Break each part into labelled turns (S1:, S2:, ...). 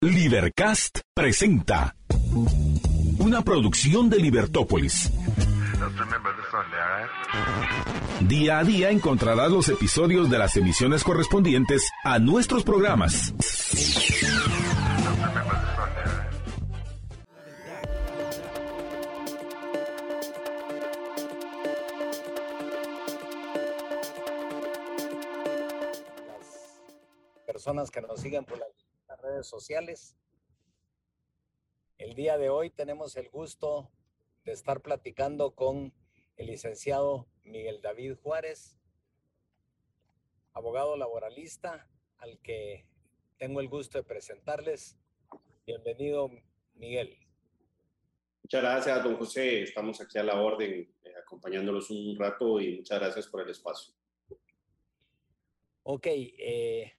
S1: Libercast presenta una producción de Libertópolis. Día a día encontrarás los episodios de las emisiones correspondientes a nuestros programas.
S2: personas que nos siguen por las redes sociales. El día de hoy tenemos el gusto de estar platicando con el licenciado Miguel David Juárez, abogado laboralista, al que tengo el gusto de presentarles. Bienvenido, Miguel.
S3: Muchas gracias, don José. Estamos aquí a la orden, eh, acompañándolos un rato y muchas gracias por el espacio.
S2: Ok, eh,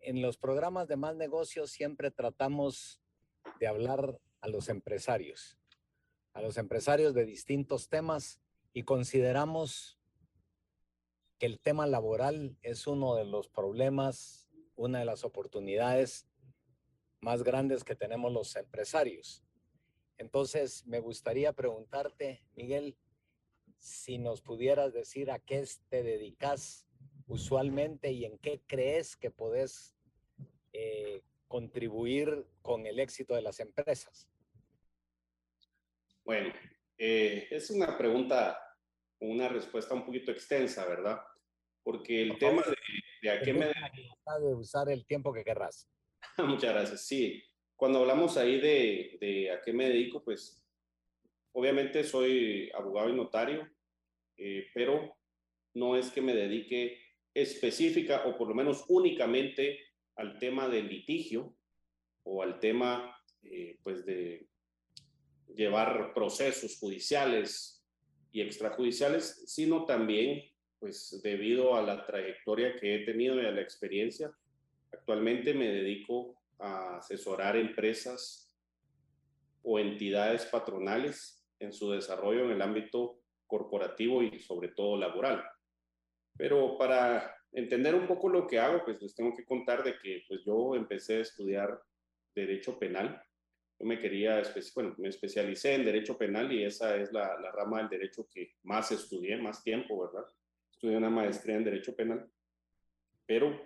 S2: en los programas de más negocios siempre tratamos de hablar a los empresarios, a los empresarios de distintos temas y consideramos que el tema laboral es uno de los problemas, una de las oportunidades más grandes que tenemos los empresarios. Entonces, me gustaría preguntarte, Miguel, si nos pudieras decir a qué te dedicas usualmente y en qué crees que podés eh, contribuir con el éxito de las empresas?
S3: Bueno, eh, es una pregunta, una respuesta un poquito extensa, ¿verdad? Porque el tema de, a qué me...
S2: De usar el tiempo que querrás.
S3: Muchas gracias. Sí, cuando hablamos ahí de, de, a qué me dedico, pues obviamente soy abogado y notario, eh, pero no es que me dedique específica o por lo menos únicamente al tema del litigio o al tema eh, pues de llevar procesos judiciales y extrajudiciales, sino también pues debido a la trayectoria que he tenido y a la experiencia, actualmente me dedico a asesorar empresas o entidades patronales en su desarrollo en el ámbito corporativo y sobre todo laboral. Pero para entender un poco lo que hago, pues les tengo que contar de que pues yo empecé a estudiar Derecho Penal. Yo me quería, bueno, me especialicé en Derecho Penal y esa es la, la rama del derecho que más estudié, más tiempo, ¿verdad? Estudié una maestría en Derecho Penal. Pero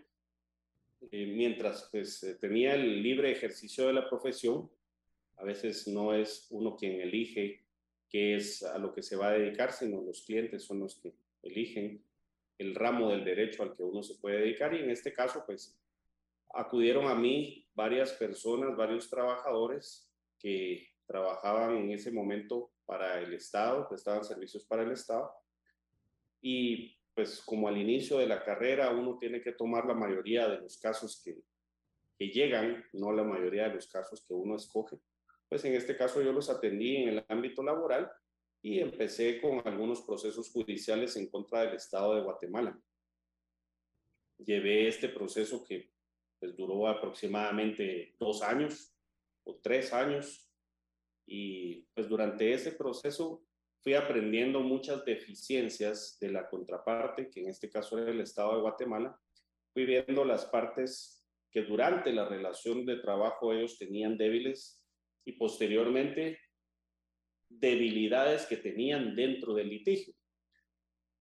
S3: eh, mientras pues eh, tenía el libre ejercicio de la profesión, a veces no es uno quien elige qué es a lo que se va a dedicar, sino los clientes son los que eligen el ramo del derecho al que uno se puede dedicar y en este caso pues acudieron a mí varias personas, varios trabajadores que trabajaban en ese momento para el Estado, prestaban servicios para el Estado. Y pues como al inicio de la carrera uno tiene que tomar la mayoría de los casos que, que llegan, no la mayoría de los casos que uno escoge, pues en este caso yo los atendí en el ámbito laboral y empecé con algunos procesos judiciales en contra del Estado de Guatemala. Llevé este proceso que pues, duró aproximadamente dos años o tres años y pues durante ese proceso fui aprendiendo muchas deficiencias de la contraparte, que en este caso era el Estado de Guatemala. Fui viendo las partes que durante la relación de trabajo ellos tenían débiles y posteriormente debilidades que tenían dentro del litigio.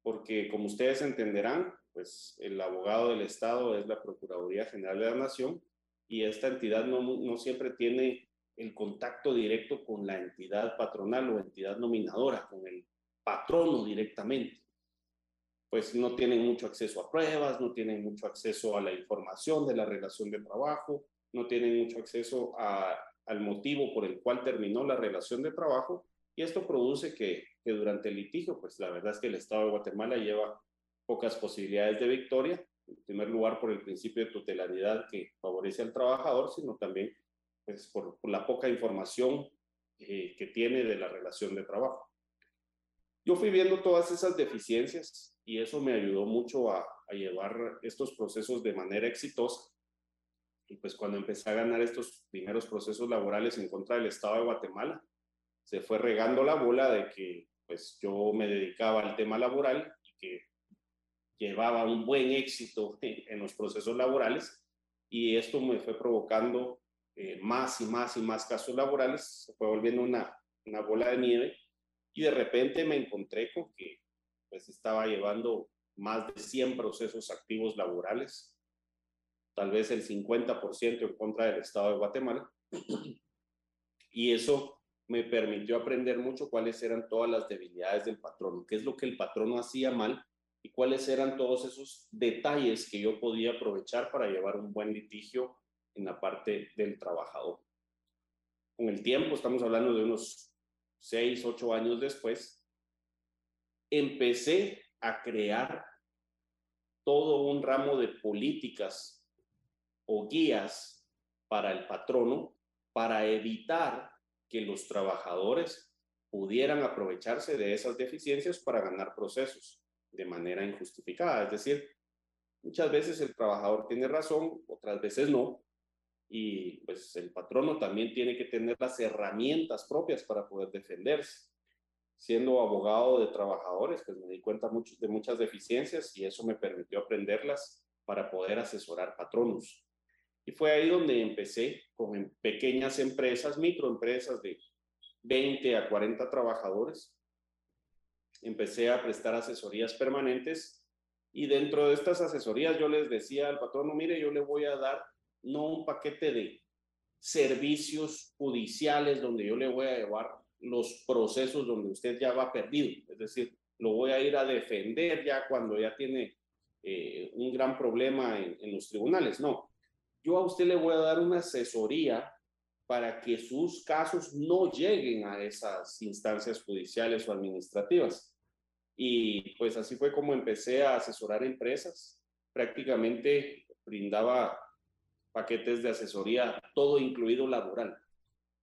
S3: Porque como ustedes entenderán, pues el abogado del Estado es la Procuraduría General de la Nación y esta entidad no, no siempre tiene el contacto directo con la entidad patronal o entidad nominadora, con el patrono directamente. Pues no tienen mucho acceso a pruebas, no tienen mucho acceso a la información de la relación de trabajo, no tienen mucho acceso a, al motivo por el cual terminó la relación de trabajo y esto produce que, durante el litigio, pues la verdad es que el Estado de Guatemala lleva pocas posibilidades de victoria, en primer lugar por el principio de tutelaridad que favorece al trabajador, sino también pues, por, la poca información eh, que tiene de la relación de trabajo. Yo fui viendo todas esas deficiencias y eso me ayudó mucho a llevar estos procesos de manera exitosa. Y pues cuando empecé a ganar estos primeros procesos laborales en contra del Estado de Guatemala, se fue regando la bola de que pues yo me dedicaba al tema laboral y que llevaba un buen éxito en los procesos laborales y esto me fue provocando eh, más y más y más casos laborales, se fue volviendo una, una bola de nieve y de repente me encontré con que pues estaba llevando más de 100 procesos activos laborales, tal vez el 50% en contra del Estado de Guatemala. Y eso me permitió aprender mucho cuáles eran todas las debilidades del patrón, qué es lo que el patrono hacía mal y cuáles eran todos esos detalles que yo podía aprovechar para llevar un buen litigio en la parte del trabajador. Con el tiempo, estamos hablando de unos seis, ocho años después, empecé a crear todo un ramo de políticas o guías para el patrono para evitar que los trabajadores pudieran aprovecharse de esas deficiencias para ganar procesos de manera injustificada. Es decir, muchas veces el trabajador tiene razón, otras veces no, y pues el patrono también tiene que tener las herramientas propias para poder defenderse. Siendo abogado de trabajadores, pues me di cuenta de muchas deficiencias y eso me permitió aprenderlas para poder asesorar patronos. Y fue ahí donde empecé con pequeñas empresas, microempresas de 20 a 40 trabajadores, empecé a prestar asesorías permanentes y dentro de estas asesorías yo les decía al patrono, mire, yo le voy a dar no un paquete de servicios judiciales donde yo le voy a llevar los procesos donde usted ya va perdido, es decir, lo voy a ir a defender ya cuando ya tiene eh, un gran problema en los tribunales. No, yo a usted le voy a dar una asesoría para que sus casos no lleguen a esas instancias judiciales o administrativas. Y pues así fue como empecé a asesorar empresas. Prácticamente brindaba paquetes de asesoría, todo incluido laboral,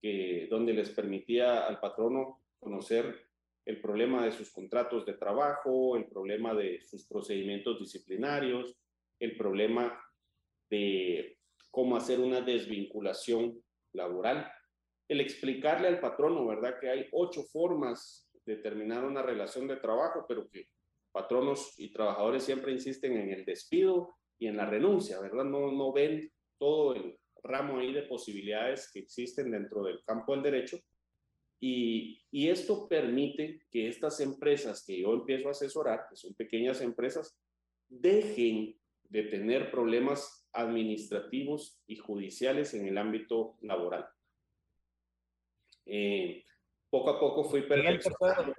S3: que, donde les permitía al patrono conocer el problema de sus contratos de trabajo, el problema de sus procedimientos disciplinarios, el problema de cómo hacer una desvinculación laboral, el explicarle al patrono, ¿verdad? Que hay ocho formas determinar una relación de trabajo, pero que patronos y trabajadores siempre insisten en el despido y en la renuncia, ¿verdad? No, no ven todo el ramo ahí de posibilidades que existen dentro del campo del derecho. Y, y esto permite que estas empresas que yo empiezo a asesorar, que son pequeñas empresas, dejen de tener problemas administrativos y judiciales en el ámbito laboral. Eh, poco a poco fui
S2: perfeccionando.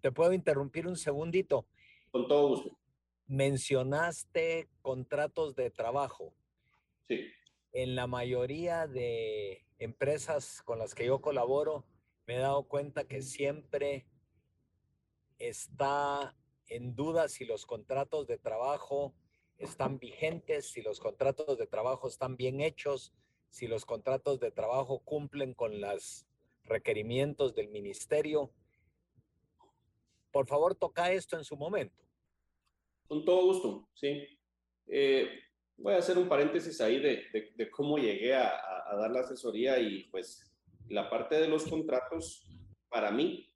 S2: Te, puedo interrumpir un segundito.
S3: Con todo gusto.
S2: Mencionaste contratos de trabajo.
S3: Sí.
S2: En la mayoría de empresas con las que yo colaboro, me he dado cuenta que siempre está en duda si los contratos de trabajo están vigentes, si los contratos de trabajo están bien hechos, si los contratos de trabajo cumplen con las requerimientos del ministerio. Por favor, toca esto en su momento.
S3: Con todo gusto, sí. Eh, voy a hacer un paréntesis ahí de, de, cómo llegué a, a, dar la asesoría y pues la parte de los contratos para mí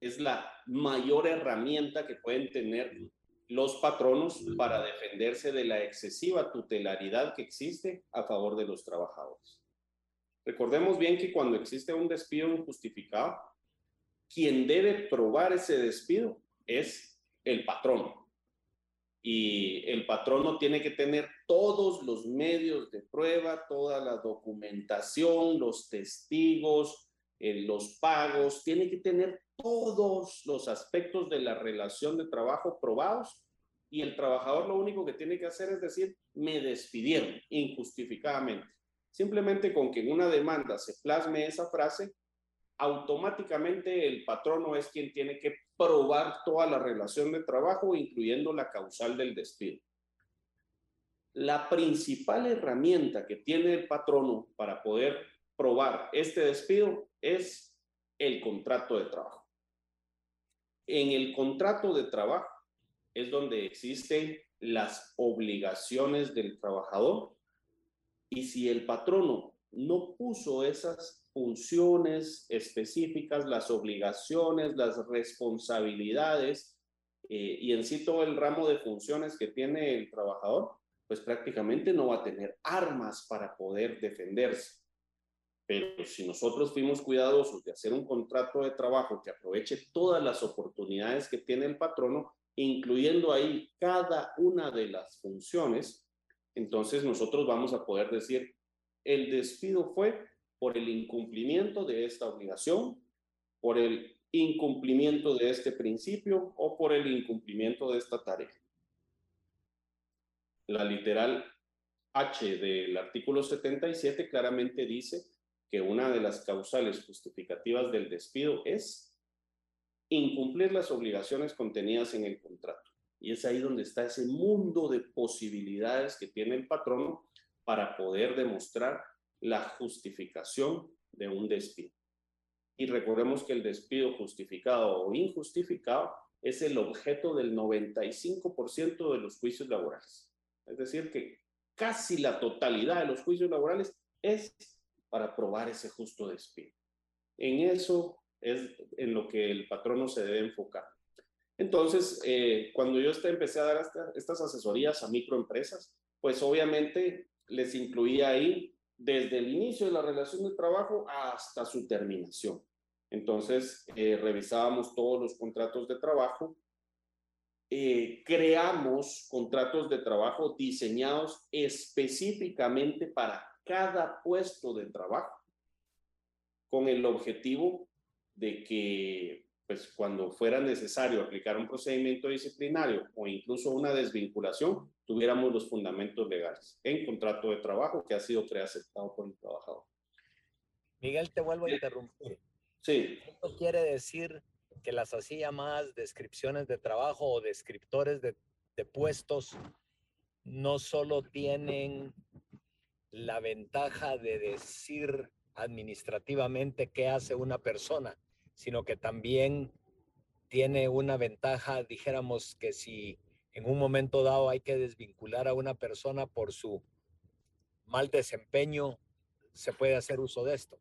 S3: es la mayor herramienta que pueden tener los patronos para defenderse de la excesiva tutelaridad que existe a favor de los trabajadores. Recordemos bien que cuando existe un despido injustificado, quien debe probar ese despido es el patrón. Y el patrono tiene que tener todos los medios de prueba, toda la documentación, los testigos, eh, los pagos, tiene que tener todos los aspectos de la relación de trabajo probados y el trabajador lo único que tiene que hacer es decir, me despidieron injustificadamente. Simplemente con que en una demanda se plasme esa frase, automáticamente el patrono es quien tiene que probar toda la relación de trabajo, incluyendo la causal del despido. La principal herramienta que tiene el patrono para poder probar este despido es el contrato de trabajo. En el contrato de trabajo es donde existen las obligaciones del trabajador y si el patrono no puso esas funciones específicas, las obligaciones, las responsabilidades eh, y en sí todo el ramo de funciones que tiene el trabajador, pues prácticamente no va a tener armas para poder defenderse. Pero si nosotros fuimos cuidadosos de hacer un contrato de trabajo que aproveche todas las oportunidades que tiene el patrono, incluyendo ahí cada una de las funciones, entonces nosotros vamos a poder decir, el despido fue por el incumplimiento de esta obligación, por el incumplimiento de este principio o por el incumplimiento de esta tarea. La literal H del artículo 77 claramente dice que una de las causales justificativas del despido es incumplir las obligaciones contenidas en el contrato. Y es ahí donde está ese mundo de posibilidades que tiene el patrono para poder demostrar la justificación de un despido. Y recordemos que el despido justificado o injustificado es el objeto del 95% de los juicios laborales. Es decir, que casi la totalidad de los juicios laborales es para probar ese justo despido. En eso es en lo que el patrono se debe enfocar. Entonces, eh, cuando yo empecé a dar estas asesorías a microempresas, pues obviamente les incluía ahí desde el inicio de la relación de trabajo hasta su terminación. Entonces, eh, revisábamos todos los contratos de trabajo, eh, creamos contratos de trabajo diseñados específicamente para cada puesto de trabajo, con el objetivo de que, pues, cuando fuera necesario aplicar un procedimiento disciplinario o incluso una desvinculación, tuviéramos los fundamentos legales en contrato de trabajo que ha sido preaceptado por el trabajador.
S2: Miguel, te vuelvo a interrumpir.
S3: Sí.
S2: Esto quiere decir que las así llamadas descripciones de trabajo o descriptores de, de puestos no solo tienen la ventaja de decir administrativamente qué hace una persona, sino que también tiene una ventaja, dijéramos que si en un momento dado hay que desvincular a una persona por su mal desempeño, se puede hacer uso de esto.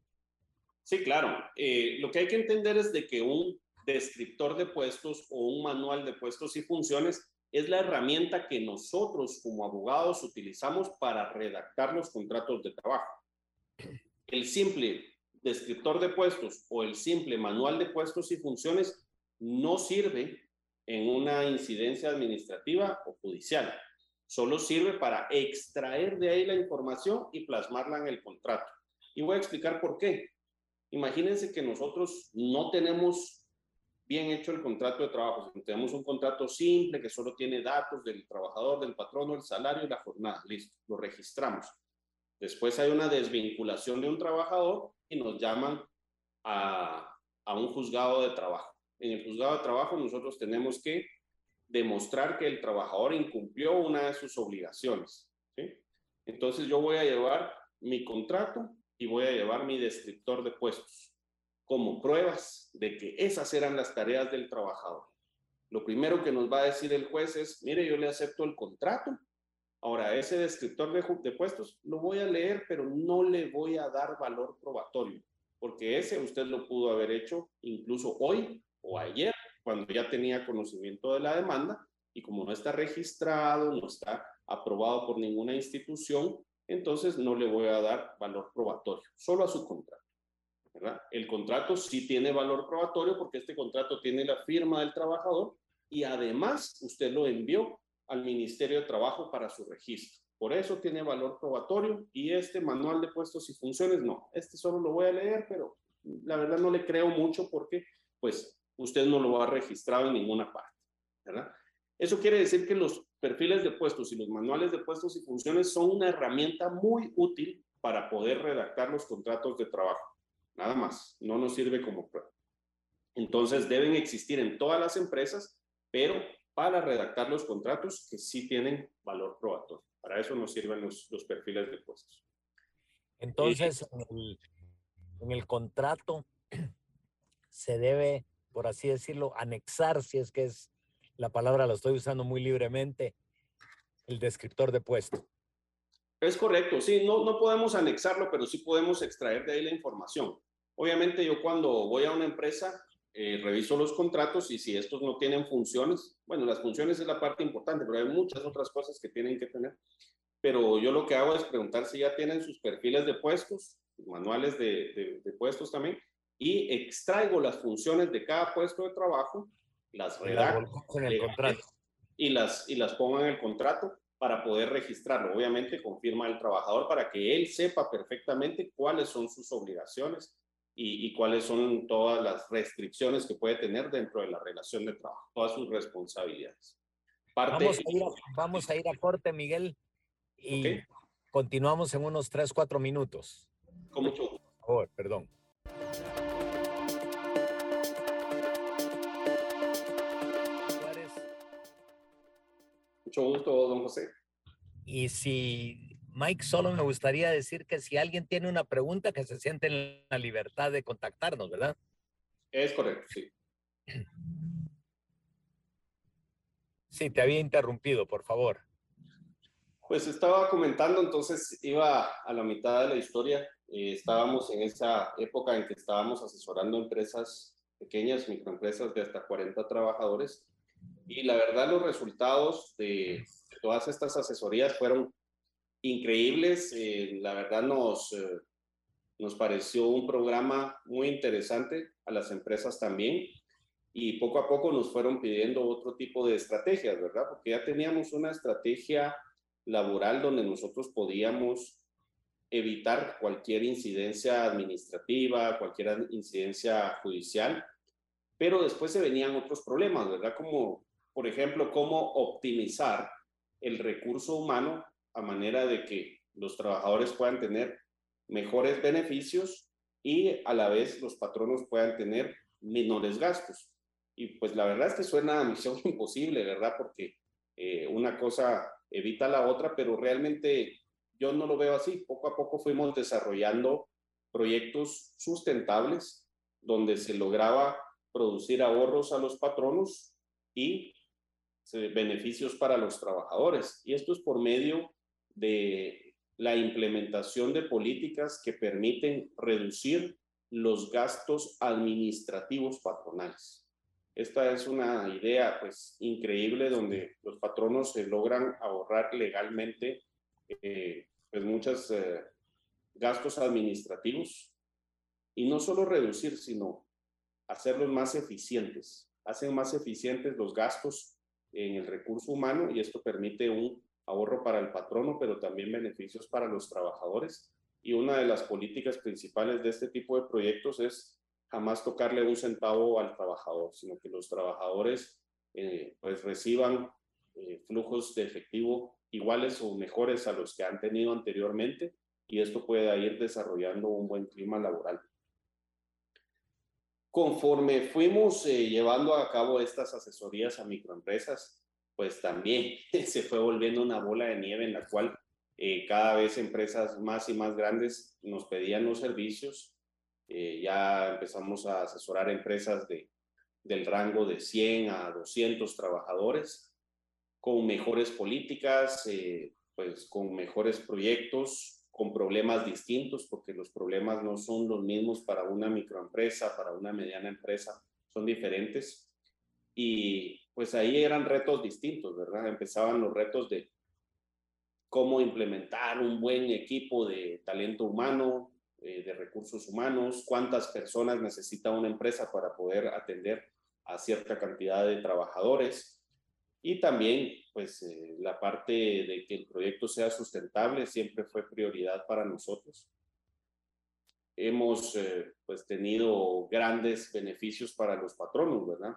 S3: Sí, claro. Eh, lo que hay que entender es de que un descriptor de puestos o un manual de puestos y funciones es la herramienta que nosotros como abogados utilizamos para redactar los contratos de trabajo. El simple descriptor de puestos o el simple manual de puestos y funciones no sirve en una incidencia administrativa o judicial. Solo sirve para extraer de ahí la información y plasmarla en el contrato. Y voy a explicar por qué. Imagínense que nosotros no tenemos bien hecho el contrato de trabajo. Tenemos un contrato simple que solo tiene datos del trabajador, del patrono, el salario y la jornada. Listo, lo registramos. Después hay una desvinculación de un trabajador y nos llaman a, a un juzgado de trabajo en el juzgado de trabajo nosotros tenemos que demostrar que el trabajador incumplió una de sus obligaciones. Entonces yo voy a llevar mi contrato y voy a llevar mi descriptor de puestos como pruebas de que esas eran las tareas del trabajador. Lo primero que nos va a decir el juez es, mire, yo le acepto el contrato. Ahora, ese descriptor de, de puestos lo voy a leer, pero no le voy a dar valor probatorio, porque ese usted lo pudo haber hecho incluso hoy o ayer, cuando ya tenía conocimiento de la demanda, y como no está registrado, no está aprobado por ninguna institución, entonces no le voy a dar valor probatorio, solo a su contrato. El contrato sí tiene valor probatorio porque este contrato tiene la firma del trabajador y además usted lo envió al Ministerio de Trabajo para su registro. Por eso tiene valor probatorio y este manual de puestos y funciones no. Este solo lo voy a leer, pero la verdad no le creo mucho porque pues usted no lo ha registrado en ninguna parte. Eso quiere decir que los perfiles de puestos y los manuales de puestos y funciones son una herramienta muy útil para poder redactar los contratos de trabajo. Nada más, no nos sirve como prueba. Entonces deben existir en todas las empresas, pero para redactar los contratos que sí tienen valor probatorio. Para eso nos sirven los, los perfiles de puestos.
S2: Entonces, en el, en el contrato se debe por así decirlo, anexar, si es que es la palabra, la estoy usando muy libremente, el descriptor de puesto.
S3: Es correcto, sí, no, no podemos anexarlo, pero sí podemos extraer de ahí la información. Obviamente yo cuando voy a una empresa, eh, reviso los contratos y si estos no tienen funciones, bueno, las funciones es la parte importante, pero hay muchas otras cosas que tienen que tener. pero yo lo que hago es preguntar si ya tienen sus perfiles de puestos, manuales de, de, puestos también, y extraigo las funciones de cada puesto de trabajo, las redacto
S2: en el contrato.
S3: Y las, y las pongo en el contrato para poder registrarlo. Obviamente confirma el trabajador para que él sepa perfectamente cuáles son sus obligaciones y, y, cuáles son todas las restricciones que puede tener dentro de la relación de trabajo, todas sus responsabilidades.
S2: Parte vamos, a ir a, vamos a ir a corte, Miguel, y continuamos en unos 3, 4 minutos.
S3: Con mucho gusto.
S2: Por favor, perdón.
S3: Mucho gusto, don José.
S2: Y si Mike, solo me gustaría decir que si alguien tiene una pregunta, que se siente en la libertad de contactarnos, ¿verdad?
S3: Es correcto, sí.
S2: Sí, te había interrumpido, por favor.
S3: Pues estaba comentando, entonces iba a la mitad de la historia. Eh, estábamos en esa época en que estábamos asesorando empresas pequeñas, microempresas de hasta 40 trabajadores y la verdad, los resultados de todas estas asesorías fueron increíbles. Eh, la verdad, nos, eh, nos pareció un programa muy interesante a las empresas también. Y poco a poco nos fueron pidiendo otro tipo de estrategias, ¿verdad? Porque ya teníamos una estrategia laboral donde nosotros podíamos evitar cualquier incidencia administrativa, cualquier incidencia judicial, pero después se venían otros problemas, ¿verdad? Como por ejemplo, cómo optimizar el recurso humano a manera de que los trabajadores puedan tener mejores beneficios y a la vez los patronos puedan tener menores gastos. Y pues la verdad es que suena a misión imposible, ¿verdad? Porque eh, una cosa evita la otra, pero realmente yo no lo veo así. Poco a poco fuimos desarrollando proyectos sustentables donde se lograba producir ahorros a los patronos y beneficios para los trabajadores. Y esto es por medio de la implementación de políticas que permiten reducir los gastos administrativos patronales. Esta es una idea pues increíble donde los patronos se logran ahorrar legalmente eh, pues muchos eh, gastos administrativos y no solo reducir, sino hacerlos más eficientes. Hacen más eficientes los gastos en el recurso humano y esto permite un ahorro para el patrono, pero también beneficios para los trabajadores. Y una de las políticas principales de este tipo de proyectos es jamás tocarle un centavo al trabajador, sino que los trabajadores eh, pues reciban eh, flujos de efectivo iguales o mejores a los que han tenido anteriormente y esto puede ir desarrollando un buen clima laboral. Conforme fuimos eh, llevando a cabo estas asesorías a microempresas, pues también se fue volviendo una bola de nieve en la cual eh, cada vez empresas más y más grandes nos pedían los servicios. Eh, ya empezamos a asesorar empresas de, del rango de 100 a 200 trabajadores con mejores políticas, pues con mejores proyectos, con problemas distintos, porque los problemas no son los mismos para una microempresa, para una mediana empresa, son diferentes. Y pues ahí eran retos distintos, ¿verdad? Empezaban los retos de cómo implementar un buen equipo de talento humano, eh, de recursos humanos, cuántas personas necesita una empresa para poder atender a cierta cantidad de trabajadores, y también, pues, eh, la parte de que el proyecto sea sustentable siempre fue prioridad para nosotros. Hemos, eh, pues, tenido grandes beneficios para los patronos, ¿verdad?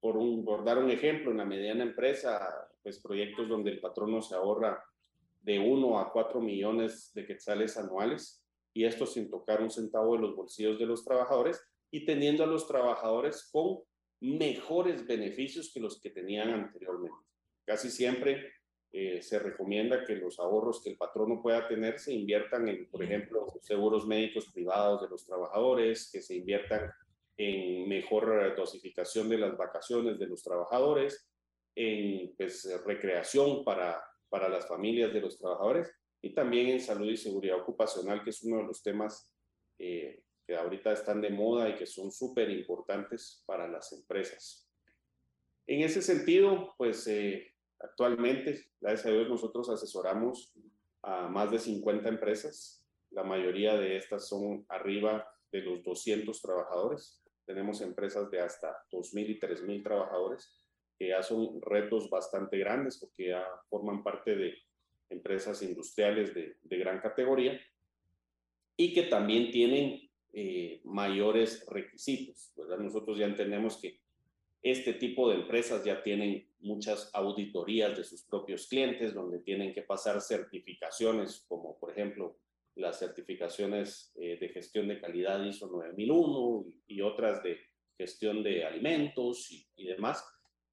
S3: Por, un, por dar un ejemplo, en la mediana empresa, pues, proyectos donde el patrono se ahorra de 1 a 4 millones de quetzales anuales, y esto sin tocar un centavo de los bolsillos de los trabajadores, y teniendo a los trabajadores con mejores beneficios que los que tenían anteriormente. Casi siempre eh, se recomienda que los ahorros que el patrono pueda tener se inviertan en, por ejemplo, seguros médicos privados de los trabajadores, que se inviertan en mejor dosificación de las vacaciones de los trabajadores, en pues, recreación para, para las familias de los trabajadores y también en salud y seguridad ocupacional, que es uno de los temas eh, que ahorita están de moda y que son súper importantes para las empresas. En ese sentido, pues eh, Actualmente, gracias a Dios, nosotros asesoramos a más de 50 empresas. La mayoría de estas son arriba de los 200 trabajadores. Tenemos empresas de hasta 2.000 y 3.000 trabajadores, que ya son retos bastante grandes porque ya forman parte de empresas industriales de, de gran categoría y que también tienen eh, mayores requisitos. ¿verdad? Nosotros ya entendemos que este tipo de empresas ya tienen muchas auditorías de sus propios clientes, donde tienen que pasar certificaciones, como por ejemplo las certificaciones eh, de gestión de calidad ISO 9001 y, otras de gestión de alimentos y, demás.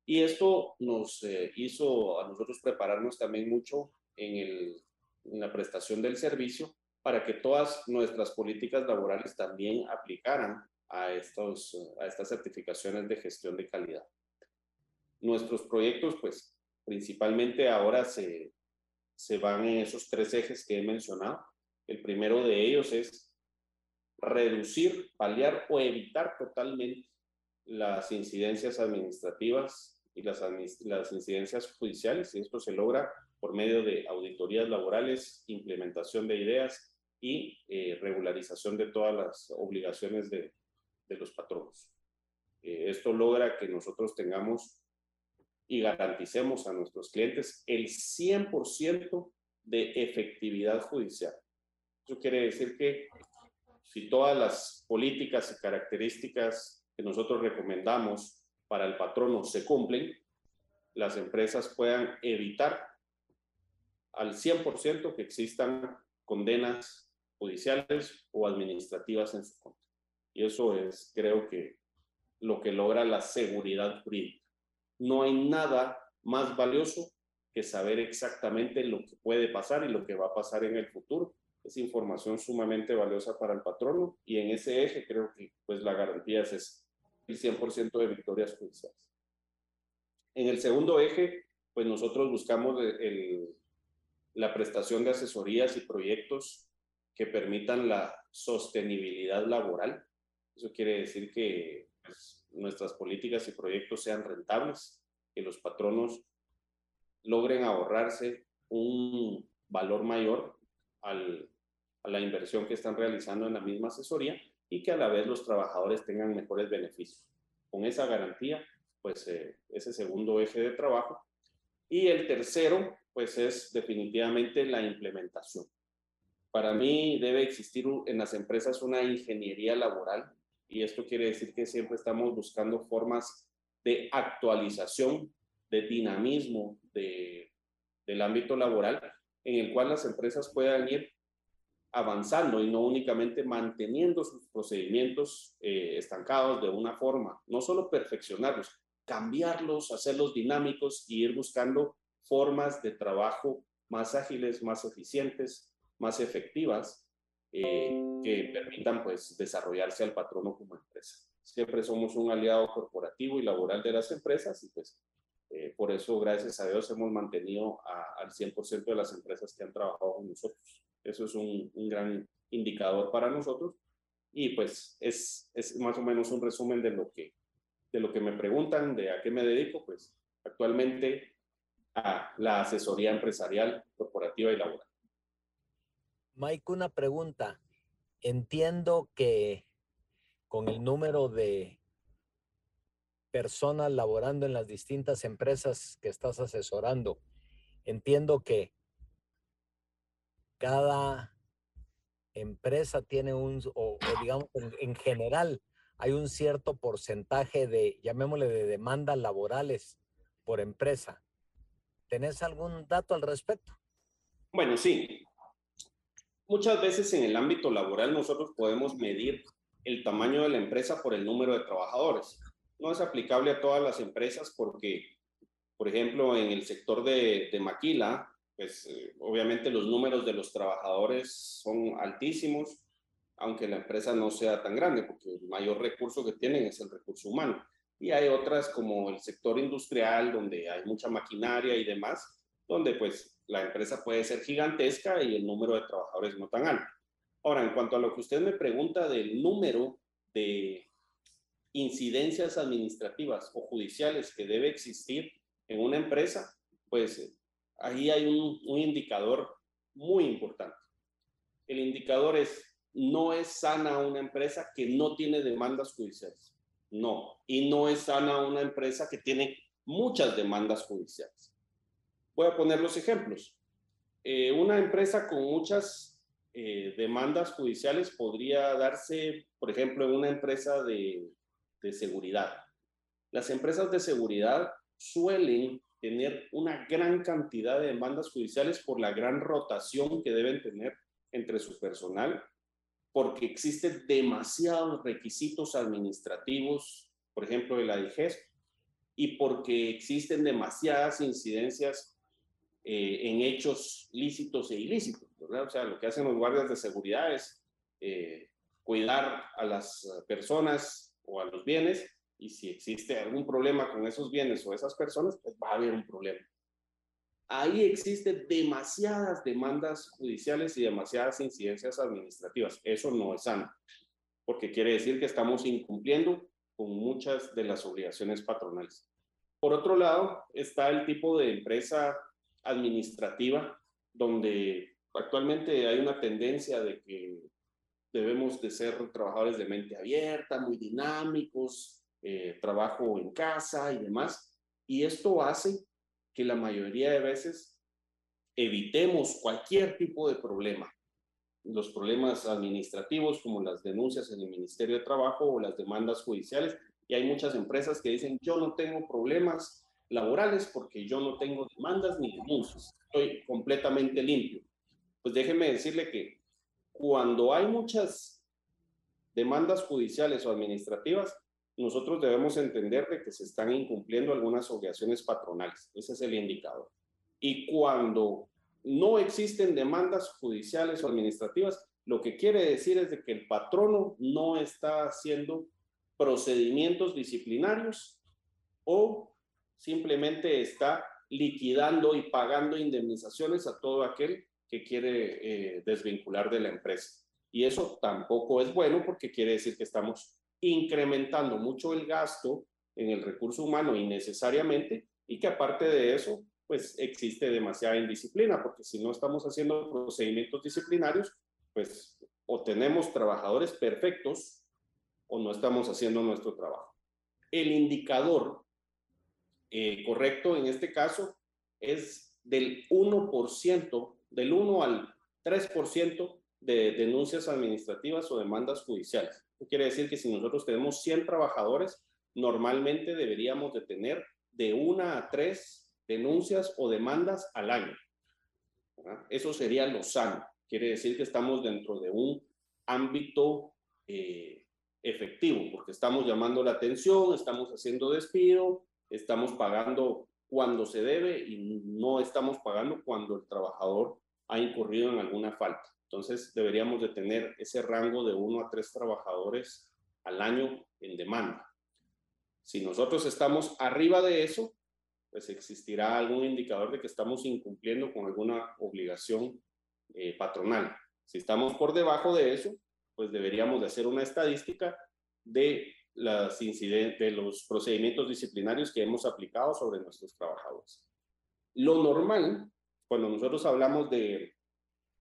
S3: Y esto nos eh, hizo a nosotros prepararnos también mucho en, el, en la prestación del servicio para que todas nuestras políticas laborales también aplicaran a, estos, a estas certificaciones de gestión de calidad. Nuestros proyectos, pues, principalmente ahora se, se van en esos tres ejes que he mencionado. El primero de ellos es reducir, paliar o evitar totalmente las incidencias administrativas y las, incidencias judiciales, y esto se logra por medio de auditorías laborales, implementación de ideas y eh, regularización de todas las obligaciones de, de los patronos. Eh, esto logra que nosotros tengamos y garanticemos a nuestros clientes el 100% de efectividad judicial. Eso quiere decir que si todas las políticas y características que nosotros recomendamos para el patrono se cumplen, las empresas puedan evitar al 100% que existan condenas judiciales o administrativas en su contra. Y eso es, creo que, lo que logra la seguridad jurídica. No hay nada más valioso que saber exactamente lo que puede pasar y lo que va a pasar en el futuro. Es información sumamente valiosa para el patrono y en ese eje creo que pues la garantía es el 100% de victorias judiciales. En el segundo eje, pues nosotros buscamos el, la prestación de asesorías y proyectos que permitan la sostenibilidad laboral. Eso quiere decir que pues, nuestras políticas y proyectos sean rentables, que los patronos logren ahorrarse un valor mayor al, a la inversión que están realizando en la misma asesoría y que a la vez los trabajadores tengan mejores beneficios. Con esa garantía, pues eh, ese segundo eje de trabajo. Y el tercero, pues es definitivamente la implementación. Para mí debe existir en las empresas una ingeniería laboral y esto quiere decir que siempre estamos buscando formas de actualización, de dinamismo de, del ámbito laboral en el cual las empresas puedan ir avanzando y no únicamente manteniendo sus procedimientos eh, estancados de una forma, no solo perfeccionarlos, cambiarlos, hacerlos dinámicos y ir buscando formas de trabajo más ágiles, más eficientes, más efectivas eh, que permitan pues desarrollarse al patrono como empresa. Siempre somos un aliado corporativo y laboral de las empresas y pues eh, por eso gracias a Dios hemos mantenido al 100% de las empresas que han trabajado con nosotros. Eso es un, un gran indicador para nosotros y pues es, es, más o menos un resumen de lo que de lo que me preguntan de a qué me dedico pues actualmente a la asesoría empresarial corporativa y laboral
S2: Mike, una pregunta. Entiendo que con el número de personas laborando en las distintas empresas que estás asesorando, entiendo que cada empresa tiene un, o, digamos, en, general, hay un cierto porcentaje de, llamémosle, de demandas laborales por empresa. ¿Tenés algún dato al respecto?
S3: Bueno, sí. Muchas veces en el ámbito laboral nosotros podemos medir el tamaño de la empresa por el número de trabajadores. No es aplicable a todas las empresas porque, por ejemplo, en el sector de, maquila, pues eh, obviamente los números de los trabajadores son altísimos, aunque la empresa no sea tan grande, porque el mayor recurso que tienen es el recurso humano. Y hay otras como el sector industrial, donde hay mucha maquinaria y demás, donde pues la empresa puede ser gigantesca y el número de trabajadores no tan alto. Ahora, en cuanto a lo que usted me pregunta del número de incidencias administrativas o judiciales que debe existir en una empresa, pues ahí hay un, indicador muy importante. El indicador es, no es sana una empresa que no tiene demandas judiciales. No. Y no es sana una empresa que tiene muchas demandas judiciales. Voy a poner los ejemplos. Eh, una empresa con muchas eh, demandas judiciales podría darse, por ejemplo, en una empresa de, de seguridad. Las empresas de seguridad suelen tener una gran cantidad de demandas judiciales por la gran rotación que deben tener entre su personal, porque existen demasiados requisitos administrativos, por ejemplo, de la DIGES, y porque existen demasiadas incidencias eh, en hechos lícitos e ilícitos, ¿verdad? O sea, lo que hacen los guardias de seguridad es eh, cuidar a las personas o a los bienes y si existe algún problema con esos bienes o esas personas, pues va a haber un problema. Ahí existen demasiadas demandas judiciales y demasiadas incidencias administrativas. Eso no es sano, porque quiere decir que estamos incumpliendo con muchas de las obligaciones patronales. Por otro lado, está el tipo de empresa administrativa donde actualmente hay una tendencia de que debemos de ser trabajadores de mente abierta, muy dinámicos, eh, trabajo en casa y demás. Y esto hace que la mayoría de veces evitemos cualquier tipo de problema. Los problemas administrativos como las denuncias en el Ministerio de Trabajo o las demandas judiciales. Y hay muchas empresas que dicen, yo no tengo problemas laborales porque yo no tengo demandas ni denuncias. Estoy completamente limpio. Pues déjeme decirle que cuando hay muchas demandas judiciales o administrativas, nosotros debemos entender de que se están incumpliendo algunas obligaciones patronales. Ese es el indicador. Y cuando no existen demandas judiciales o administrativas, lo que quiere decir es de que el patrono no está haciendo procedimientos disciplinarios o simplemente está liquidando y pagando indemnizaciones a todo aquel que quiere eh, desvincular de la empresa. Y eso tampoco es bueno porque quiere decir que estamos incrementando mucho el gasto en el recurso humano innecesariamente y que aparte de eso, pues existe demasiada indisciplina, porque si no estamos haciendo procedimientos disciplinarios, pues o tenemos trabajadores perfectos o no estamos haciendo nuestro trabajo. El indicador eh, correcto en este caso es del 1%, del 1 al 3% de denuncias administrativas o demandas judiciales quiere decir que si nosotros tenemos 100 trabajadores, normalmente deberíamos de tener de una a tres denuncias o demandas al año. Eso sería lo sano. Quiere decir que estamos dentro de un ámbito eh, efectivo, porque estamos llamando la atención, estamos haciendo despido, estamos pagando cuando se debe y no estamos pagando cuando el trabajador ha incurrido en alguna falta. Entonces, deberíamos de tener ese rango de uno a tres trabajadores al año en demanda. Si nosotros estamos arriba de eso, pues existirá algún indicador de que estamos incumpliendo con alguna obligación eh, patronal. Si estamos por debajo de eso, pues deberíamos de hacer una estadística de, las de los procedimientos disciplinarios que hemos aplicado sobre nuestros trabajadores. Lo normal, cuando nosotros hablamos de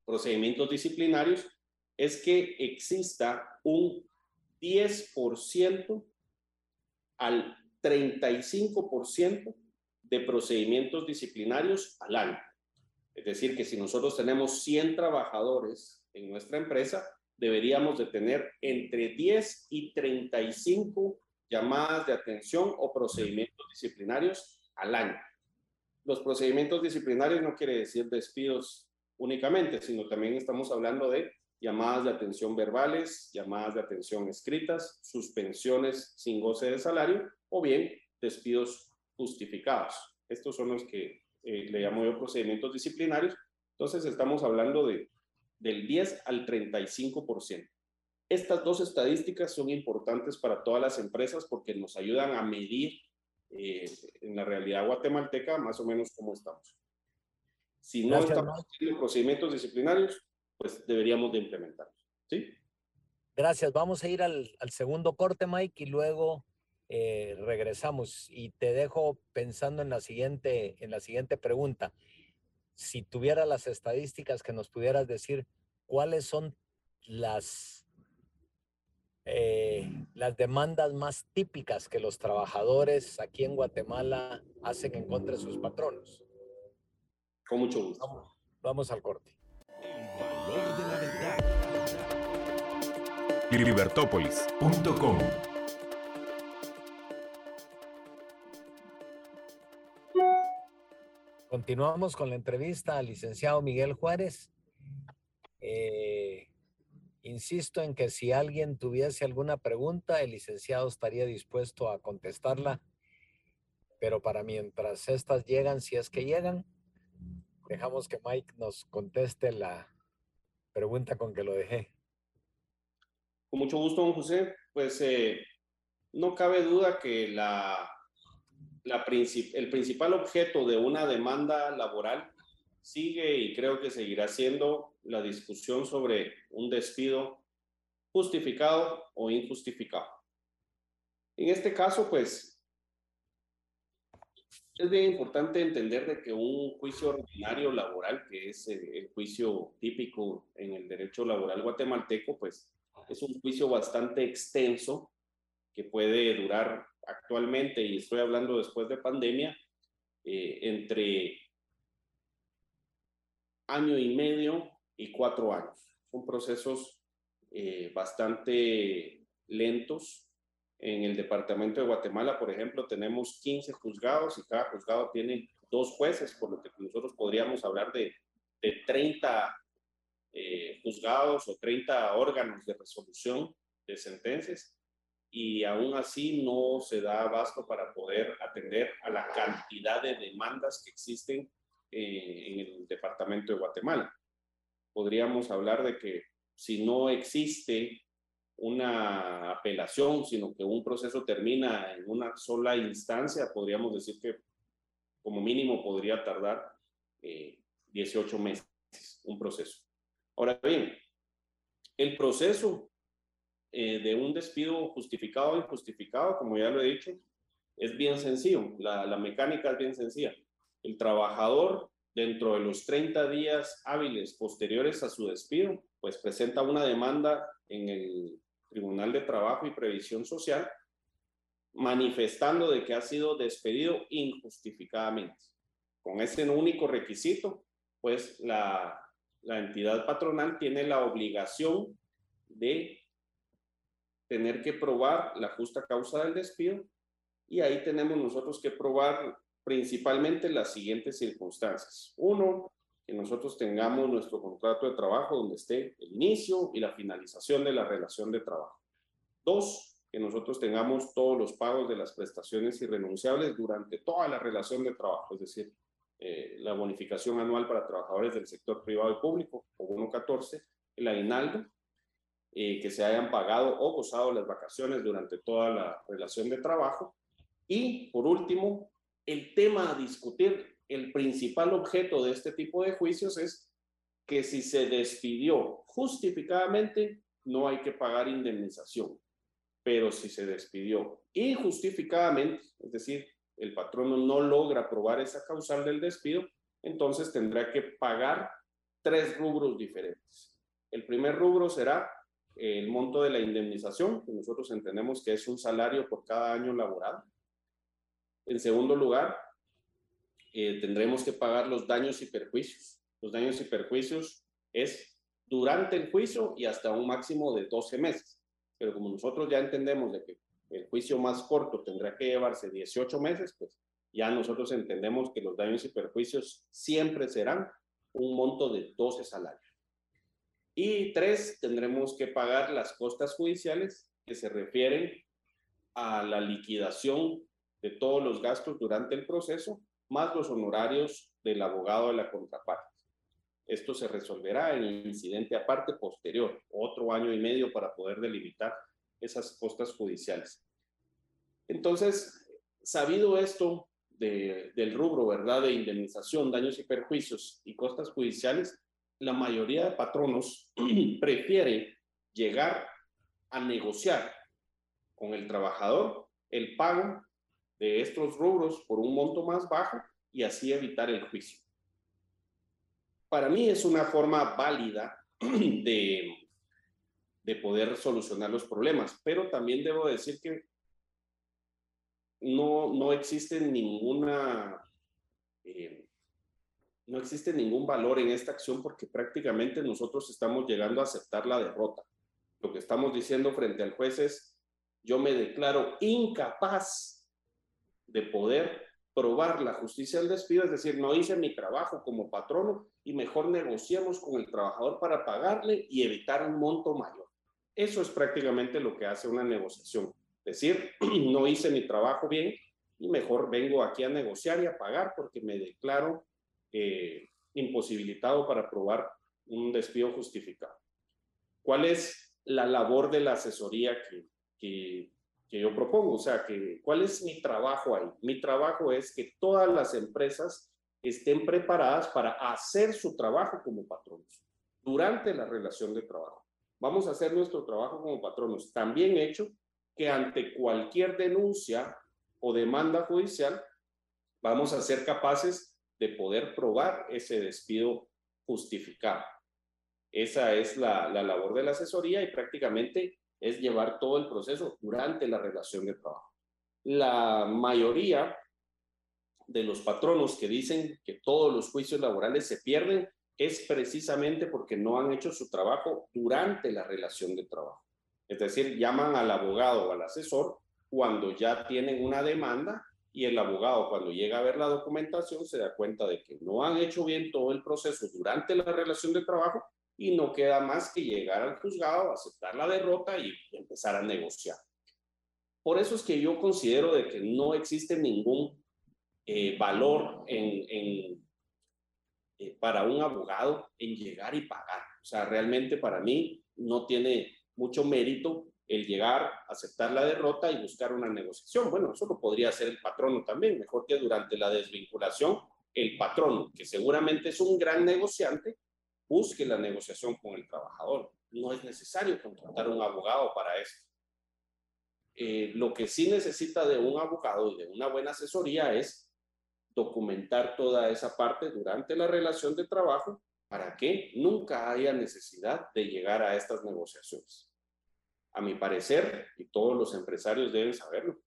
S3: procedimientos disciplinarios es que exista un 10% al 35% de procedimientos disciplinarios al año. Es decir, que si nosotros tenemos 100 trabajadores en nuestra empresa, deberíamos de tener entre 10 y 35 llamadas de atención o procedimientos disciplinarios al año. Los procedimientos disciplinarios no quiere decir despidos únicamente, sino también estamos hablando de llamadas de atención verbales, llamadas de atención escritas, suspensiones sin goce de salario o bien despidos justificados. Estos son los que eh, le llamo yo procedimientos disciplinarios. Entonces estamos hablando de del 10 al 35%. Estas dos estadísticas son importantes para todas las empresas porque nos ayudan a medir eh, en la realidad guatemalteca más o menos cómo estamos. Si no estamos haciendo procedimientos disciplinarios, pues deberíamos de implementarlos. ¿Sí?
S2: Gracias. Vamos a ir al, al segundo corte, Mike, y luego eh, regresamos y te dejo pensando en la siguiente, en la siguiente pregunta. Si tuviera las estadísticas que nos pudieras decir cuáles son las, eh, las demandas más típicas que los trabajadores aquí en Guatemala hacen en contra de sus patronos.
S3: Con mucho gusto.
S2: Vamos, vamos al corte.
S1: El valor de la verdad. Libertópolis.com
S2: Continuamos con la entrevista al licenciado Miguel Juárez. Eh, insisto en que si alguien tuviese alguna pregunta, el licenciado estaría dispuesto a contestarla, pero para mientras estas llegan, si es que llegan, dejamos que Mike nos conteste la pregunta con que lo dejé.
S3: Con mucho gusto, don José. Pues eh, no cabe duda que la, el principal objeto de una demanda laboral sigue y creo que seguirá siendo la discusión sobre un despido justificado o injustificado. En este caso, pues, es bien importante entender de que un juicio ordinario laboral, que es el juicio típico en el derecho laboral guatemalteco, pues es un juicio bastante extenso que puede durar actualmente, y estoy hablando después de pandemia, eh, entre año y medio y cuatro años. Son procesos eh, bastante lentos. En el departamento de Guatemala, por ejemplo, tenemos 15 juzgados y cada juzgado tiene dos jueces, por lo que nosotros podríamos hablar de, de 30 eh, juzgados o 30 órganos de resolución de sentencias y aún así no se da abasto para poder atender a la cantidad de demandas que existen eh, en el departamento de Guatemala. Podríamos hablar de que si no existe una apelación, sino que un proceso termina en una sola instancia, podríamos decir que como mínimo podría tardar 18 eh, meses un proceso. Ahora bien, el proceso eh, de un despido justificado o injustificado, como ya lo he dicho, es bien sencillo. La, la mecánica es bien sencilla. El trabajador, dentro de los 30 días hábiles posteriores a su despido, pues presenta una demanda en el Tribunal de Trabajo y Previsión Social manifestando de que ha sido despedido injustificadamente. Con ese único requisito, pues la, entidad patronal tiene la obligación de tener que probar la justa causa del despido y ahí tenemos nosotros que probar principalmente las siguientes circunstancias. Uno, que nosotros tengamos nuestro contrato de trabajo donde esté el inicio y la finalización de la relación de trabajo. Dos, que nosotros tengamos todos los pagos de las prestaciones irrenunciables durante toda la relación de trabajo, es decir, eh, la bonificación anual para trabajadores del sector privado y público, o 1.14, el aguinaldo, eh, que se hayan pagado o gozado las vacaciones durante toda la relación de trabajo. Y, por último, el tema a discutir, el principal objeto de este tipo de juicios es que si se despidió justificadamente, no hay que pagar indemnización. Pero si se despidió injustificadamente, es decir, el patrono no logra probar esa causal del despido, entonces tendrá que pagar tres rubros diferentes. El primer rubro será el monto de la indemnización, que nosotros entendemos que es un salario por cada año laborado. En segundo lugar, eh, tendremos que pagar los daños y perjuicios. Los daños y perjuicios es durante el juicio y hasta un máximo de 12 meses. Pero como nosotros ya entendemos de que el juicio más corto tendrá que llevarse 18 meses, pues ya nosotros entendemos que los daños y perjuicios siempre serán un monto de 12 salarios. Y tres, tendremos que pagar las costas judiciales que se refieren a la liquidación de todos los gastos durante el proceso, más los honorarios del abogado de la contraparte. Esto se resolverá en el incidente aparte posterior, otro año y medio para poder delimitar esas costas judiciales. Entonces, sabido esto del rubro, ¿verdad?, de indemnización, daños y perjuicios y costas judiciales, la mayoría de patronos prefiere llegar a negociar con el trabajador el pago de estos rubros por un monto más bajo y así evitar el juicio. Para mí es una forma válida de, de poder solucionar los problemas, pero también debo decir que no, no existe ninguna, eh, no existe ningún valor en esta acción porque prácticamente nosotros estamos llegando a aceptar la derrota. Lo que estamos diciendo frente al juez es, yo me declaro incapaz de poder probar la justicia del despido, es decir, no hice mi trabajo como patrono y mejor negociamos con el trabajador para pagarle y evitar un monto mayor. Eso es prácticamente lo que hace una negociación. Decir, no hice mi trabajo bien y mejor vengo aquí a negociar y a pagar porque me declaro eh, imposibilitado para probar un despido justificado. ¿Cuál es la labor de la asesoría que, que yo propongo? O sea, que, ¿cuál es mi trabajo ahí? Mi trabajo es que todas las empresas estén preparadas para hacer su trabajo como patronos durante la relación de trabajo. Vamos a hacer nuestro trabajo como patronos también hecho que ante cualquier denuncia o demanda judicial vamos a ser capaces de poder probar ese despido justificado. Esa es la, la labor de la asesoría y prácticamente es llevar todo el proceso durante la relación de trabajo. La mayoría de los patronos que dicen que todos los juicios laborales se pierden es precisamente porque no han hecho su trabajo durante la relación de trabajo. Es decir, llaman al abogado o al asesor cuando ya tienen una demanda y el abogado cuando llega a ver la documentación se da cuenta de que no han hecho bien todo el proceso durante la relación de trabajo y no queda más que llegar al juzgado, aceptar la derrota y empezar a negociar. Por eso es que yo considero de que no existe ningún eh, valor eh, para un abogado en llegar y pagar. O sea, realmente para mí no tiene mucho mérito el llegar, aceptar la derrota y buscar una negociación. Bueno, eso lo podría hacer el patrono también, mejor que durante la desvinculación el patrono, que seguramente es un gran negociante, busque la negociación con el trabajador. No es necesario contratar un abogado para eso. Eh, lo que sí necesita de un abogado y de una buena asesoría es documentar toda esa parte durante la relación de trabajo para que nunca haya necesidad de llegar a estas negociaciones. A mi parecer, y todos los empresarios deben saberlo,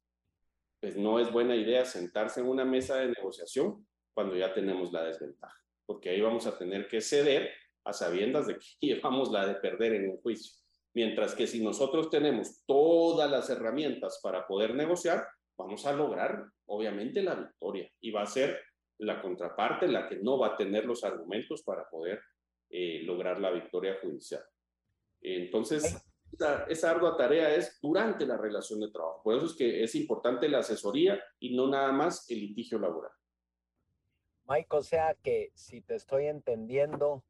S3: pues no es buena idea sentarse en una mesa de negociación cuando ya tenemos la desventaja, porque ahí vamos a tener que ceder a sabiendas de que llevamos la de perder en un juicio. Mientras que si nosotros tenemos todas las herramientas para poder negociar, vamos a lograr obviamente la victoria y va a ser la contraparte la que no va a tener los argumentos para poder eh, lograr la victoria judicial. Entonces, esa, ardua tarea es durante la relación de trabajo. Por eso es que es importante la asesoría y no nada más el litigio laboral.
S2: Mike, o sea que si te estoy entendiendo,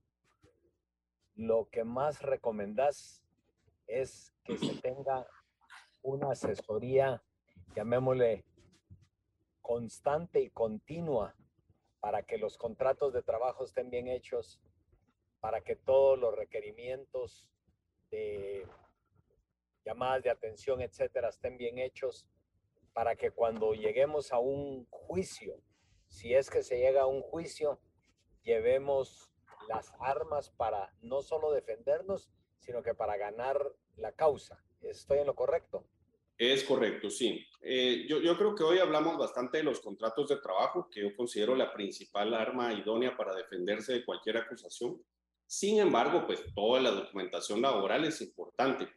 S2: lo que más recomendás es que se tenga una asesoría llamémosle, constante y continua para que los contratos de trabajo estén bien hechos, para que todos los requerimientos de llamadas de atención, etcétera, estén bien hechos, para que cuando lleguemos a un juicio, si es que se llega a un juicio, llevemos las armas para no solo defendernos, sino que para ganar la causa. ¿Estoy en lo correcto?
S3: Es correcto, sí. Eh, yo, yo, creo que hoy hablamos bastante de los contratos de trabajo, que yo considero la principal arma idónea para defenderse de cualquier acusación. Sin embargo, pues toda la documentación laboral es importante.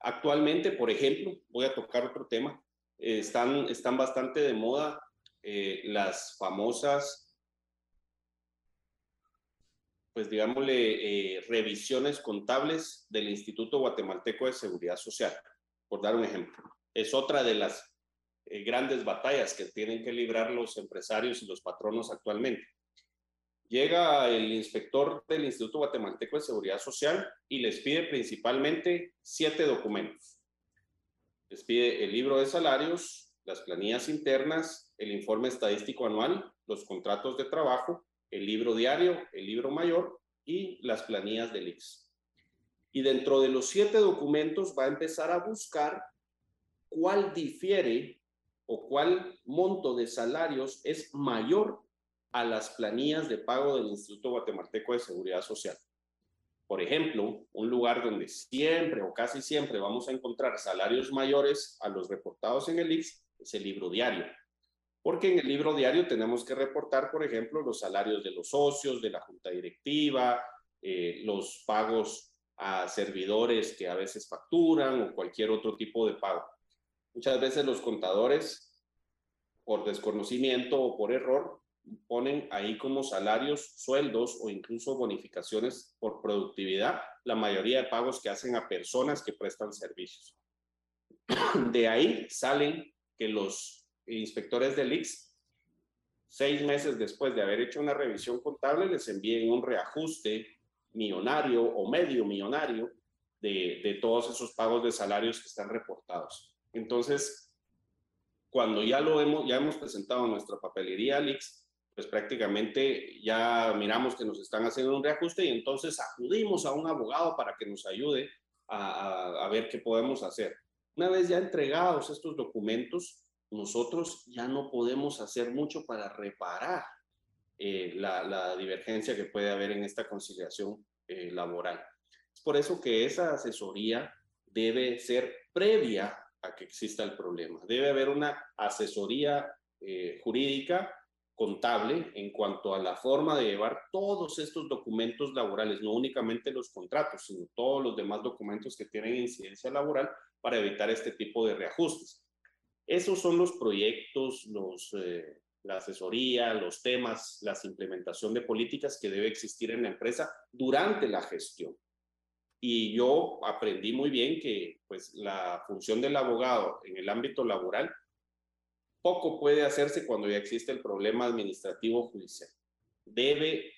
S3: Actualmente, por ejemplo, voy a tocar otro tema, están, están bastante de moda eh, las famosas, pues digámosle, eh, revisiones contables del Instituto Guatemalteco de Seguridad Social por dar un ejemplo. Es otra de las eh, grandes batallas que tienen que librar los empresarios y los patronos actualmente. Llega el inspector del Instituto Guatemalteco de Seguridad Social y les pide principalmente siete documentos. Les pide el libro de salarios, las planillas internas, el informe estadístico anual, los contratos de trabajo, el libro diario, el libro mayor y las planillas del IX y dentro de los siete documentos va a empezar a buscar cuál difiere o cuál monto de salarios es mayor a las planillas de pago del Instituto Guatemalteco de Seguridad Social. Por ejemplo, un lugar donde siempre o casi siempre vamos a encontrar salarios mayores a los reportados en el IX es el libro diario. Porque en el libro diario tenemos que reportar, por ejemplo, los salarios de los socios, de la junta directiva, eh, los pagos a servidores que a veces facturan o cualquier otro tipo de pago. Muchas veces los contadores, por desconocimiento o por error, ponen ahí como salarios, sueldos o incluso bonificaciones por productividad la mayoría de pagos que hacen a personas que prestan servicios. De ahí salen que los inspectores del IX, seis meses después de haber hecho una revisión contable, les envíen un reajuste millonario o medio millonario de, todos esos pagos de salarios que están reportados. Entonces, cuando ya lo hemos, ya hemos presentado nuestra papelería al IX, pues prácticamente ya miramos que nos están haciendo un reajuste y entonces acudimos a un abogado para que nos ayude a, ver qué podemos hacer. Una vez ya entregados estos documentos, nosotros ya no podemos hacer mucho para reparar eh, la, la, divergencia que puede haber en esta conciliación eh, laboral. Es por eso que esa asesoría debe ser previa a que exista el problema. Debe haber una asesoría eh, jurídica contable en cuanto a la forma de llevar todos estos documentos laborales, no únicamente los contratos, sino todos los demás documentos que tienen incidencia laboral para evitar este tipo de reajustes. Esos son los proyectos, eh, la asesoría, los temas, la implementación de políticas que debe existir en la empresa durante la gestión. Y yo aprendí muy bien que pues, la función del abogado en el ámbito laboral poco puede hacerse cuando ya existe el problema administrativo judicial. Debe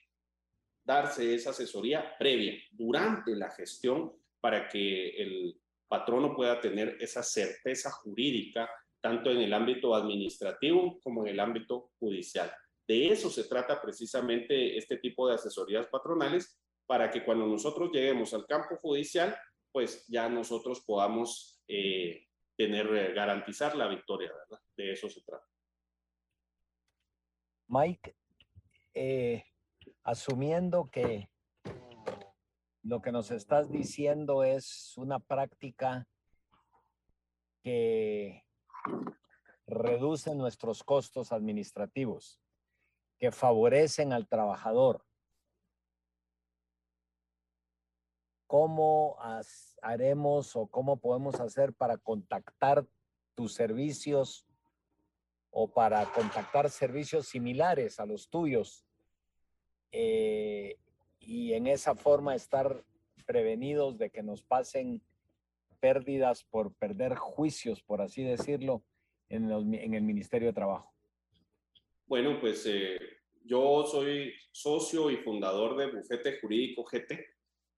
S3: darse esa asesoría previa, durante la gestión, para que el patrono pueda tener esa certeza jurídica, tanto en el ámbito administrativo como en el ámbito judicial. De eso se trata precisamente este tipo de asesorías patronales, para que cuando nosotros lleguemos al campo judicial, pues ya nosotros podamos eh, tener, eh, garantizar la victoria, ¿verdad? De eso se trata.
S2: Mike, eh, asumiendo que lo que nos estás diciendo es una práctica que reduce nuestros costos administrativos, que favorecen al trabajador, ¿cómo haremos o cómo podemos hacer para contactar tus servicios o para contactar servicios similares a los tuyos eh, y en esa forma estar prevenidos de que nos pasen pérdidas por perder juicios, por así decirlo, en, el Ministerio de Trabajo?
S3: Bueno, pues eh, yo soy socio y fundador de Bufete Jurídico GT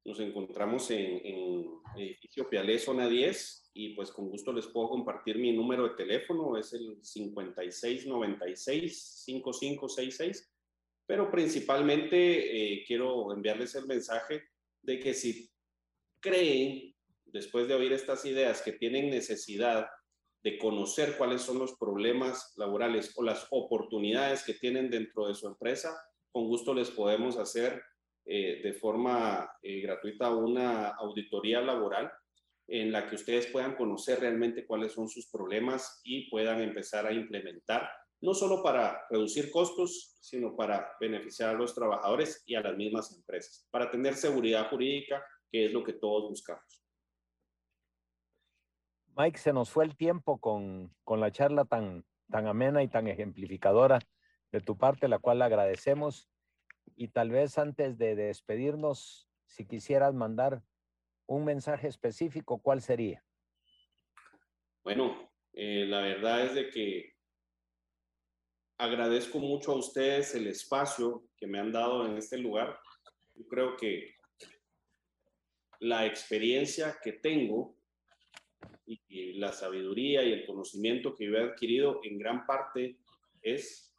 S3: nos encontramos en, en edificio Pialé, zona 10, y pues con gusto les puedo compartir mi número de teléfono, es el 5696-5566, pero principalmente eh, quiero enviarles el mensaje de que si creen, después de oír estas ideas, que tienen necesidad de conocer cuáles son los problemas laborales o las oportunidades que tienen dentro de su empresa, con gusto les podemos hacer eh, de forma eh, gratuita una auditoría laboral en la que ustedes puedan conocer realmente cuáles son sus problemas y puedan empezar a implementar, no solo para reducir costos, sino para beneficiar a los trabajadores y a las mismas empresas, para tener seguridad jurídica, que es lo que todos buscamos.
S2: Mike, se nos fue el tiempo con, con la charla tan, tan amena y tan ejemplificadora de tu parte, la cual agradecemos. Y tal vez antes de despedirnos, si quisieras mandar un mensaje específico, ¿cuál sería?
S3: Bueno, eh, la verdad es de que agradezco mucho a ustedes el espacio que me han dado en este lugar. Creo que la experiencia que tengo y la sabiduría y el conocimiento que yo he adquirido en gran parte es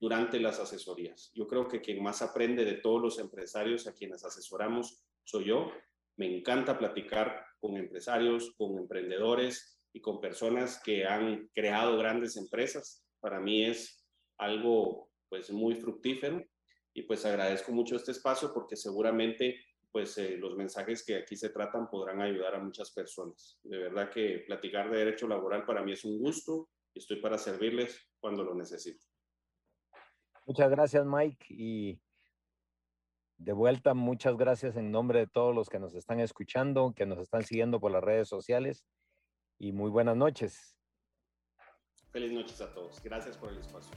S3: durante las asesorías. Yo creo que quien más aprende de todos los empresarios a quienes asesoramos soy yo. Me encanta platicar con empresarios, con emprendedores, y con personas que han creado grandes empresas. Para mí es algo pues muy fructífero y pues agradezco mucho este espacio porque seguramente pues eh, los mensajes que aquí se tratan podrán ayudar a muchas personas. De verdad que platicar de derecho laboral para mí es un gusto y estoy para servirles cuando lo necesiten.
S2: Muchas gracias Mike y de vuelta muchas gracias en nombre de todos los que nos están escuchando, que nos están siguiendo por las redes sociales y muy buenas noches.
S3: Feliz noches a todos. Gracias por el espacio.